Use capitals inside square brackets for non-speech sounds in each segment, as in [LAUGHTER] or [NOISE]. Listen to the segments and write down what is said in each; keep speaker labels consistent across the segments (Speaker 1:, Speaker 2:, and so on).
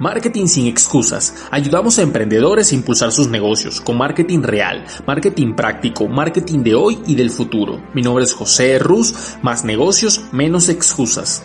Speaker 1: Marketing sin excusas. Ayudamos a emprendedores a impulsar sus negocios con marketing real, marketing práctico, marketing de hoy y del futuro. Mi nombre es José Ruz, más negocios, menos excusas.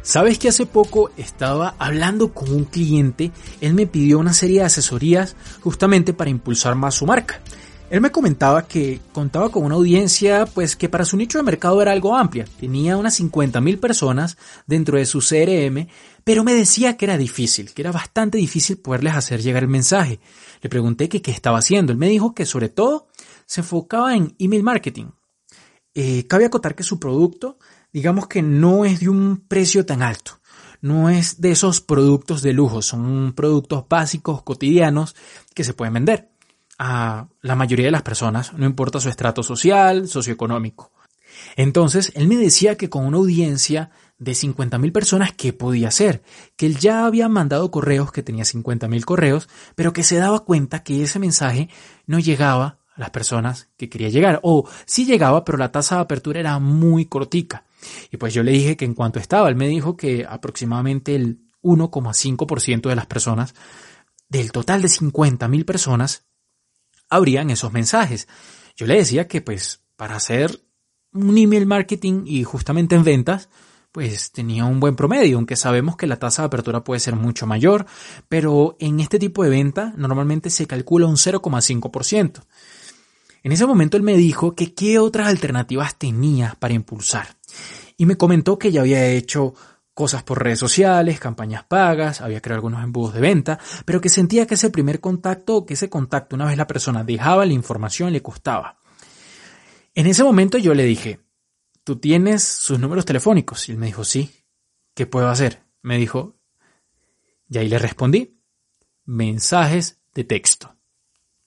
Speaker 1: Sabes que hace poco estaba hablando con un cliente, él me pidió una serie de asesorías justamente para impulsar más su marca. Él me comentaba que contaba con una audiencia, pues que para su nicho de mercado era algo amplia. Tenía unas 50.000 personas dentro de su CRM, pero me decía que era difícil, que era bastante difícil poderles hacer llegar el mensaje. Le pregunté que qué estaba haciendo. Él me dijo que sobre todo se enfocaba en email marketing. Eh, cabe acotar que su producto, digamos que no es de un precio tan alto. No es de esos productos de lujo, son productos básicos, cotidianos, que se pueden vender a la mayoría de las personas, no importa su estrato social, socioeconómico. Entonces, él me decía que con una audiencia de 50.000 personas, ¿qué podía hacer? Que él ya había mandado correos, que tenía 50.000 correos, pero que se daba cuenta que ese mensaje no llegaba a las personas que quería llegar. O sí llegaba, pero la tasa de apertura era muy cortica. Y pues yo le dije que en cuanto estaba, él me dijo que aproximadamente el 1,5% de las personas, del total de 50.000 personas, abrían esos mensajes. Yo le decía que pues para hacer un email marketing y justamente en ventas, pues tenía un buen promedio, aunque sabemos que la tasa de apertura puede ser mucho mayor, pero en este tipo de venta normalmente se calcula un 0,5%. En ese momento él me dijo que qué otras alternativas tenía para impulsar y me comentó que ya había hecho cosas por redes sociales, campañas pagas, había creado algunos embudos de venta, pero que sentía que ese primer contacto, que ese contacto, una vez la persona dejaba la información, le costaba. En ese momento yo le dije, ¿tú tienes sus números telefónicos? Y él me dijo, sí. ¿Qué puedo hacer? Me dijo, y ahí le respondí, mensajes de texto.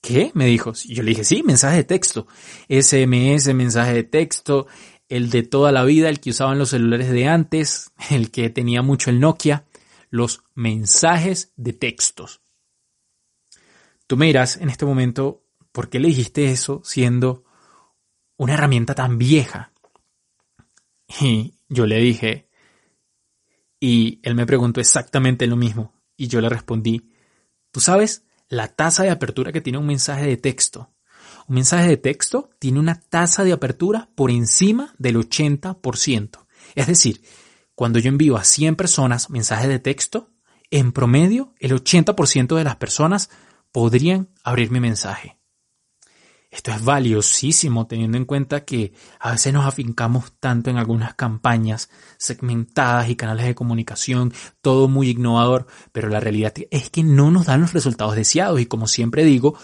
Speaker 1: ¿Qué? Me dijo. Yo le dije, sí, mensajes de texto. SMS, mensaje de texto, el de toda la vida, el que usaban los celulares de antes, [LAUGHS] el que tenía mucho el Nokia, los mensajes de textos. Tú me dirás en este momento, ¿por qué le dijiste eso siendo una herramienta tan vieja? Y yo le dije, y él me preguntó exactamente lo mismo, y yo le respondí, ¿tú sabes la tasa de apertura que tiene un mensaje de texto? Un mensaje de texto tiene una tasa de apertura por encima del 80%. Es decir, cuando yo envío a 100 personas mensajes de texto, en promedio el 80% de las personas podrían abrir mi mensaje. Esto es valiosísimo teniendo en cuenta que a veces nos afincamos tanto en algunas campañas segmentadas y canales de comunicación, todo muy innovador, pero la realidad es que no nos dan los resultados deseados y como siempre digo,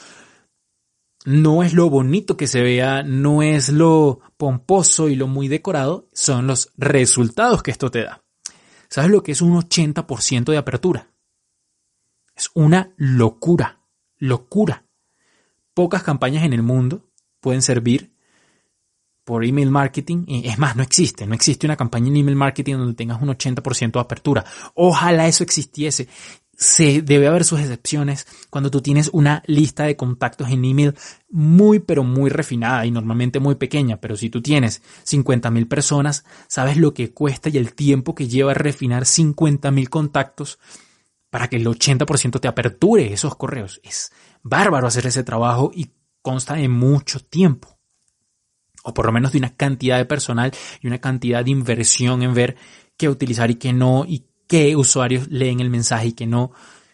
Speaker 1: no es lo bonito que se vea, no es lo pomposo y lo muy decorado, son los resultados que esto te da. ¿Sabes lo que es un 80% de apertura? Es una locura, locura. Pocas campañas en el mundo pueden servir por email marketing. Es más, no existe, no existe una campaña en email marketing donde tengas un 80% de apertura. Ojalá eso existiese se debe haber sus excepciones cuando tú tienes una lista de contactos en email muy pero muy refinada y normalmente muy pequeña, pero si tú tienes 50.000 personas, sabes lo que cuesta y el tiempo que lleva refinar 50.000 contactos para que el 80% te aperture esos correos. Es bárbaro hacer ese trabajo y consta de mucho tiempo. O por lo menos de una cantidad de personal y una cantidad de inversión en ver qué utilizar y qué no y qué usuarios leen el mensaje y qué no,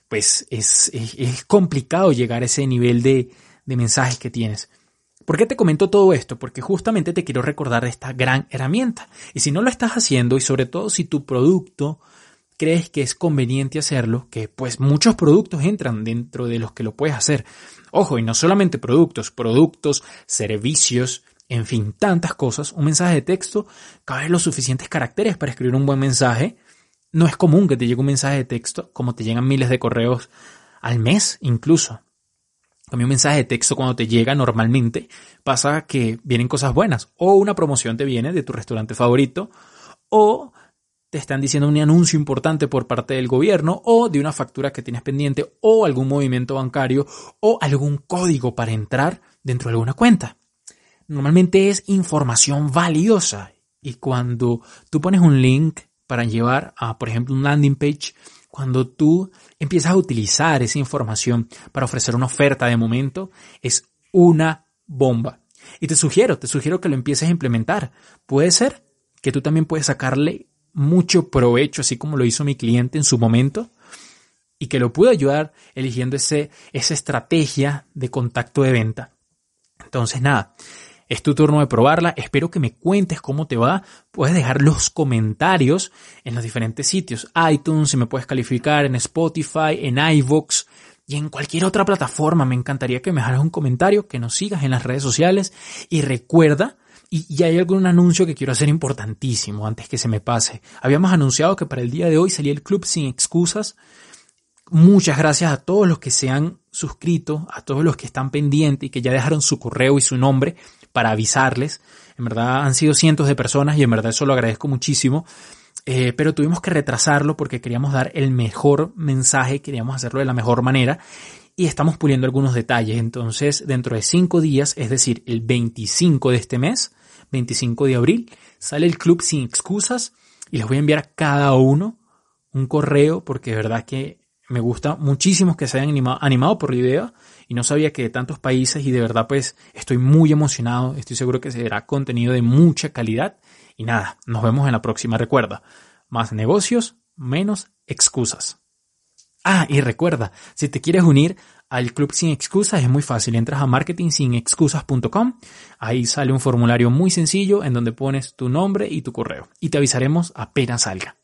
Speaker 1: pues es, es, complicado llegar a ese nivel de, de mensajes que tienes. ¿Por qué te comento todo esto? Porque justamente te quiero recordar esta gran herramienta. Y si no lo estás haciendo, y sobre todo si tu producto crees que es conveniente hacerlo, que pues muchos productos entran dentro de los que lo puedes hacer. Ojo, y no solamente productos, productos, servicios en fin, tantas cosas. Un mensaje de texto cabe los suficientes caracteres para escribir un buen mensaje. No es común que te llegue un mensaje de texto, como te llegan miles de correos al mes incluso. A un mensaje de texto cuando te llega normalmente pasa que vienen cosas buenas o una promoción te viene de tu restaurante favorito o te están diciendo un anuncio importante por parte del gobierno o de una factura que tienes pendiente o algún movimiento bancario o algún código para entrar dentro de alguna cuenta. Normalmente es información valiosa y cuando tú pones un link para llevar a, por ejemplo, un landing page, cuando tú empiezas a utilizar esa información para ofrecer una oferta de momento, es una bomba. Y te sugiero, te sugiero que lo empieces a implementar. Puede ser que tú también puedes sacarle mucho provecho, así como lo hizo mi cliente en su momento, y que lo pude ayudar eligiendo ese, esa estrategia de contacto de venta. Entonces, nada, es tu turno de probarla. Espero que me cuentes cómo te va. Puedes dejar los comentarios en los diferentes sitios. iTunes, si me puedes calificar en Spotify, en iVoox y en cualquier otra plataforma. Me encantaría que me dejaras un comentario, que nos sigas en las redes sociales. Y recuerda, y, y hay algún anuncio que quiero hacer importantísimo antes que se me pase. Habíamos anunciado que para el día de hoy salía el club sin excusas. Muchas gracias a todos los que se han suscrito, a todos los que están pendientes y que ya dejaron su correo y su nombre para avisarles. En verdad han sido cientos de personas y en verdad eso lo agradezco muchísimo. Eh, pero tuvimos que retrasarlo porque queríamos dar el mejor mensaje, queríamos hacerlo de la mejor manera y estamos puliendo algunos detalles. Entonces, dentro de cinco días, es decir, el 25 de este mes, 25 de abril, sale el club sin excusas y les voy a enviar a cada uno un correo porque de verdad que me gusta muchísimo que se hayan animado, por la idea y no sabía que de tantos países y de verdad pues estoy muy emocionado, estoy seguro que será contenido de mucha calidad y nada, nos vemos en la próxima, recuerda, más negocios, menos excusas. Ah, y recuerda, si te quieres unir al Club Sin Excusas es muy fácil, entras a marketingsinexcusas.com, ahí sale un formulario muy sencillo en donde pones tu nombre y tu correo y te avisaremos apenas salga.